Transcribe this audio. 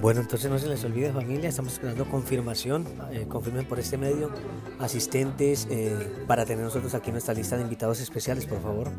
Bueno, entonces no se les olvide familia, estamos esperando confirmación, eh, confirmen por este medio asistentes eh, para tener nosotros aquí nuestra lista de invitados especiales, por favor.